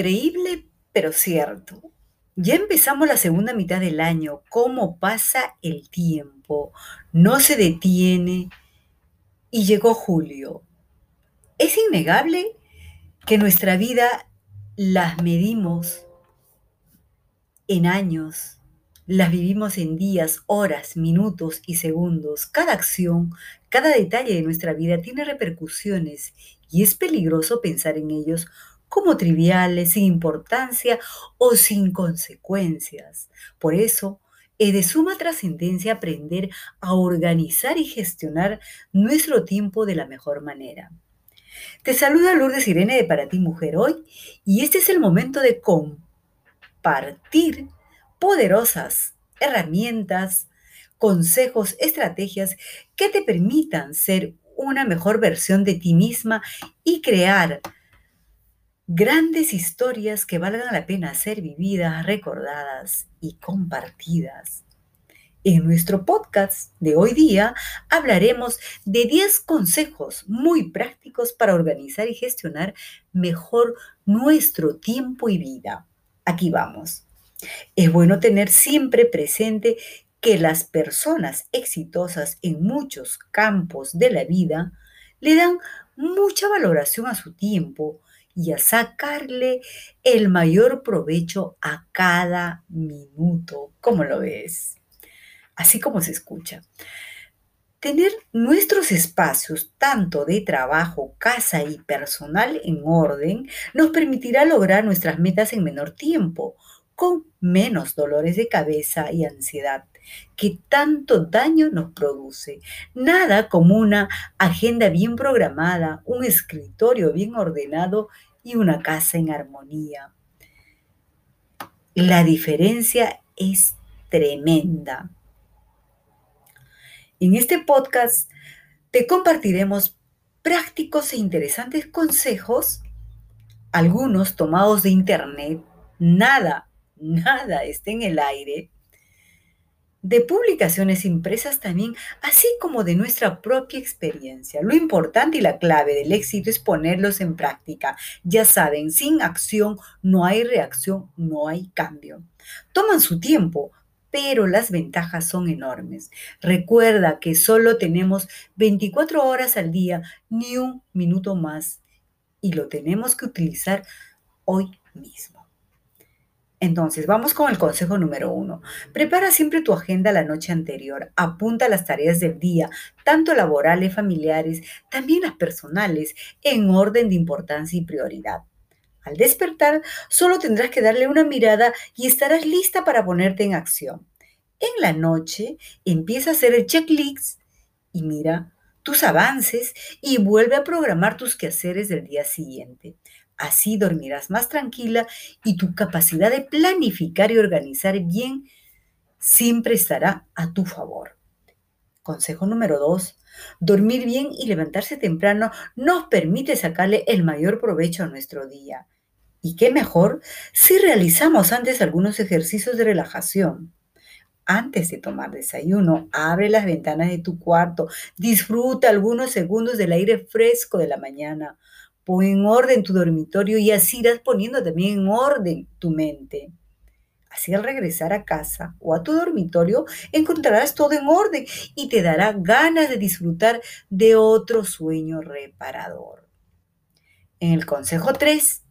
Increíble, pero cierto. Ya empezamos la segunda mitad del año. ¿Cómo pasa el tiempo? No se detiene. Y llegó julio. Es innegable que nuestra vida las medimos en años, las vivimos en días, horas, minutos y segundos. Cada acción, cada detalle de nuestra vida tiene repercusiones y es peligroso pensar en ellos como triviales, sin importancia o sin consecuencias. Por eso, es de suma trascendencia aprender a organizar y gestionar nuestro tiempo de la mejor manera. Te saluda Lourdes Irene de Para ti Mujer hoy y este es el momento de compartir poderosas herramientas, consejos, estrategias que te permitan ser una mejor versión de ti misma y crear grandes historias que valgan la pena ser vividas, recordadas y compartidas. En nuestro podcast de hoy día hablaremos de 10 consejos muy prácticos para organizar y gestionar mejor nuestro tiempo y vida. Aquí vamos. Es bueno tener siempre presente que las personas exitosas en muchos campos de la vida le dan mucha valoración a su tiempo y a sacarle el mayor provecho a cada minuto. ¿Cómo lo ves? Así como se escucha. Tener nuestros espacios, tanto de trabajo, casa y personal, en orden, nos permitirá lograr nuestras metas en menor tiempo, con menos dolores de cabeza y ansiedad que tanto daño nos produce. Nada como una agenda bien programada, un escritorio bien ordenado y una casa en armonía. La diferencia es tremenda. En este podcast te compartiremos prácticos e interesantes consejos, algunos tomados de internet, nada, nada está en el aire, de publicaciones impresas también, así como de nuestra propia experiencia. Lo importante y la clave del éxito es ponerlos en práctica. Ya saben, sin acción no hay reacción, no hay cambio. Toman su tiempo, pero las ventajas son enormes. Recuerda que solo tenemos 24 horas al día, ni un minuto más, y lo tenemos que utilizar hoy mismo. Entonces, vamos con el consejo número uno. Prepara siempre tu agenda la noche anterior. Apunta las tareas del día, tanto laborales, familiares, también las personales, en orden de importancia y prioridad. Al despertar, solo tendrás que darle una mirada y estarás lista para ponerte en acción. En la noche, empieza a hacer el checklist y mira tus avances y vuelve a programar tus quehaceres del día siguiente. Así dormirás más tranquila y tu capacidad de planificar y organizar bien siempre estará a tu favor. Consejo número dos. Dormir bien y levantarse temprano nos permite sacarle el mayor provecho a nuestro día. Y qué mejor si realizamos antes algunos ejercicios de relajación. Antes de tomar desayuno, abre las ventanas de tu cuarto, disfruta algunos segundos del aire fresco de la mañana Pon en orden tu dormitorio y así irás poniendo también en orden tu mente. Así al regresar a casa o a tu dormitorio encontrarás todo en orden y te dará ganas de disfrutar de otro sueño reparador. En el consejo 3,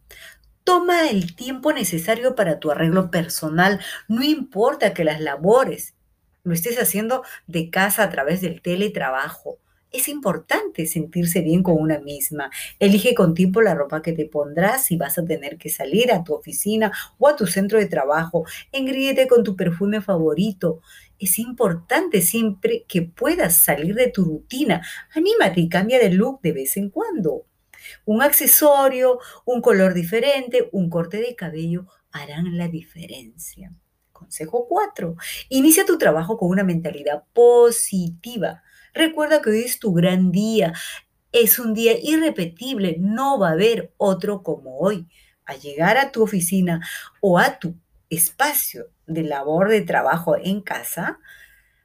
toma el tiempo necesario para tu arreglo personal. No importa que las labores lo estés haciendo de casa a través del teletrabajo es importante sentirse bien con una misma. Elige con tiempo la ropa que te pondrás si vas a tener que salir a tu oficina o a tu centro de trabajo. Engríete con tu perfume favorito. Es importante siempre que puedas salir de tu rutina. Anímate y cambia de look de vez en cuando. Un accesorio, un color diferente, un corte de cabello harán la diferencia. Consejo 4. Inicia tu trabajo con una mentalidad positiva. Recuerda que hoy es tu gran día. Es un día irrepetible. No va a haber otro como hoy. Al llegar a tu oficina o a tu espacio de labor de trabajo en casa,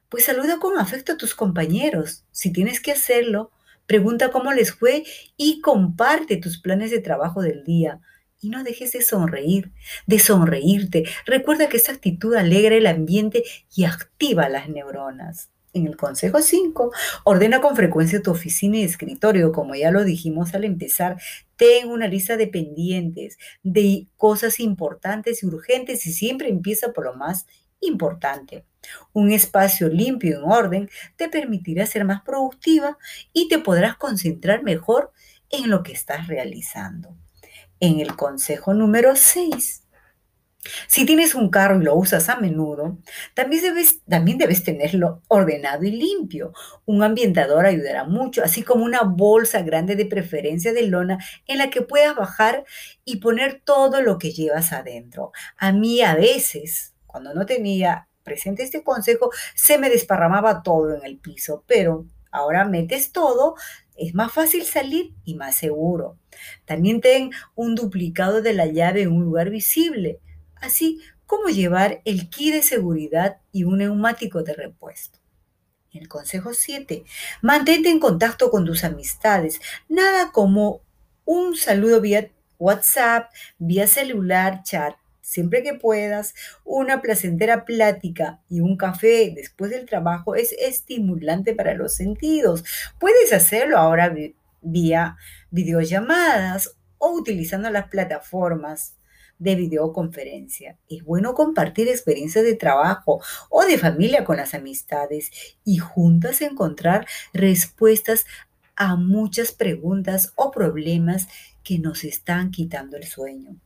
pues saluda con afecto a tus compañeros. Si tienes que hacerlo, pregunta cómo les fue y comparte tus planes de trabajo del día. y no dejes de sonreír, de sonreírte. Recuerda que esa actitud alegra el ambiente y activa las neuronas. En el consejo 5, ordena con frecuencia tu oficina y escritorio, como ya lo dijimos al empezar. Ten una lista de pendientes, de cosas importantes y urgentes y siempre empieza por lo más importante. Un espacio limpio y en orden te permitirá ser más productiva y te podrás concentrar mejor en lo que estás realizando. En el consejo número 6, si tienes un carro y lo usas a menudo, también debes, también debes tenerlo ordenado y limpio. Un ambientador ayudará mucho, así como una bolsa grande de preferencia de lona en la que puedas bajar y poner todo lo que llevas adentro. A mí a veces, cuando no tenía presente este consejo, se me desparramaba todo en el piso, pero ahora metes todo, es más fácil salir y más seguro. También ten un duplicado de la llave en un lugar visible así como llevar el kit de seguridad y un neumático de repuesto. El consejo 7. Mantente en contacto con tus amistades. Nada como un saludo vía WhatsApp, vía celular, chat, siempre que puedas, una placentera plática y un café después del trabajo es estimulante para los sentidos. Puedes hacerlo ahora vía videollamadas o utilizando las plataformas de videoconferencia. Es bueno compartir experiencias de trabajo o de familia con las amistades y juntas encontrar respuestas a muchas preguntas o problemas que nos están quitando el sueño.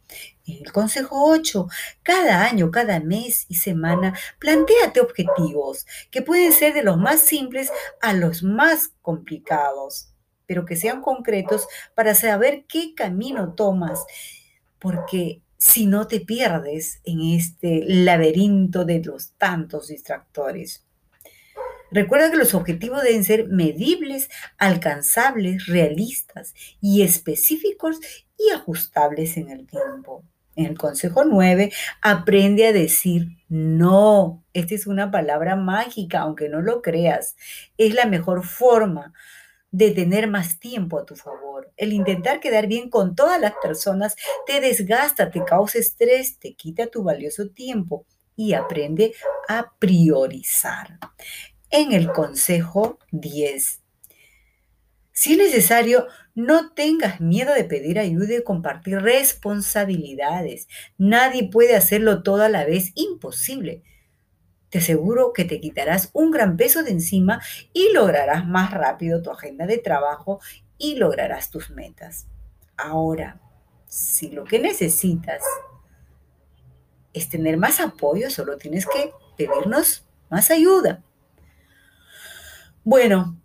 El consejo 8, cada año, cada mes y semana, planteate objetivos que pueden ser de los más simples a los más complicados, pero que sean concretos para saber qué camino tomas, porque si no te pierdes en este laberinto de los tantos distractores. Recuerda que los objetivos deben ser medibles, alcanzables, realistas y específicos y ajustables en el tiempo. En el consejo 9, aprende a decir no. Esta es una palabra mágica, aunque no lo creas. Es la mejor forma de tener más tiempo a tu favor. El intentar quedar bien con todas las personas te desgasta, te causa estrés, te quita tu valioso tiempo y aprende a priorizar. En el consejo 10. Si es necesario, no tengas miedo de pedir ayuda y compartir responsabilidades. Nadie puede hacerlo toda la vez, imposible. Te aseguro que te quitarás un gran peso de encima y lograrás más rápido tu agenda de trabajo y lograrás tus metas. Ahora, si lo que necesitas es tener más apoyo, solo tienes que pedirnos más ayuda. Bueno,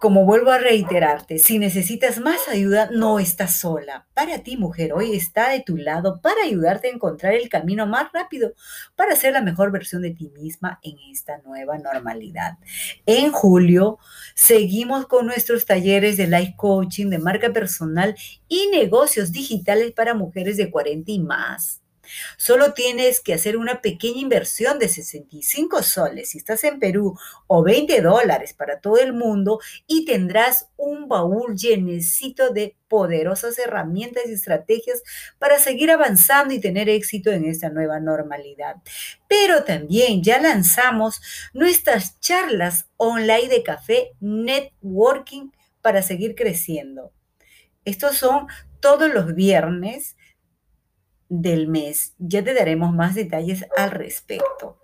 como vuelvo a reiterarte, si necesitas más ayuda, no estás sola. Para ti, mujer, hoy está de tu lado para ayudarte a encontrar el camino más rápido para ser la mejor versión de ti misma en esta nueva normalidad. En julio, seguimos con nuestros talleres de life coaching, de marca personal y negocios digitales para mujeres de 40 y más. Solo tienes que hacer una pequeña inversión de 65 soles si estás en Perú o 20 dólares para todo el mundo y tendrás un baúl llenecito de poderosas herramientas y estrategias para seguir avanzando y tener éxito en esta nueva normalidad. Pero también ya lanzamos nuestras charlas online de café networking para seguir creciendo. Estos son todos los viernes del mes. Ya te daremos más detalles al respecto.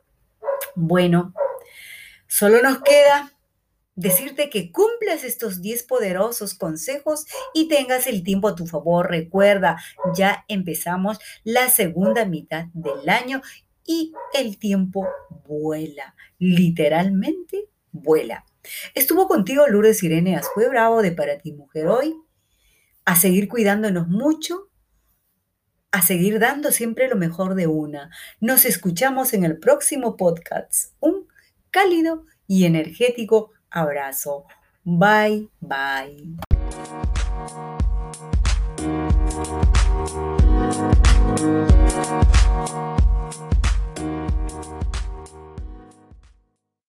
Bueno, solo nos queda decirte que cumplas estos 10 poderosos consejos y tengas el tiempo a tu favor. Recuerda, ya empezamos la segunda mitad del año y el tiempo vuela, literalmente vuela. Estuvo contigo Lourdes Irene Azue Bravo de Para ti Mujer Hoy. A seguir cuidándonos mucho a seguir dando siempre lo mejor de una. Nos escuchamos en el próximo podcast. Un cálido y energético abrazo. Bye, bye.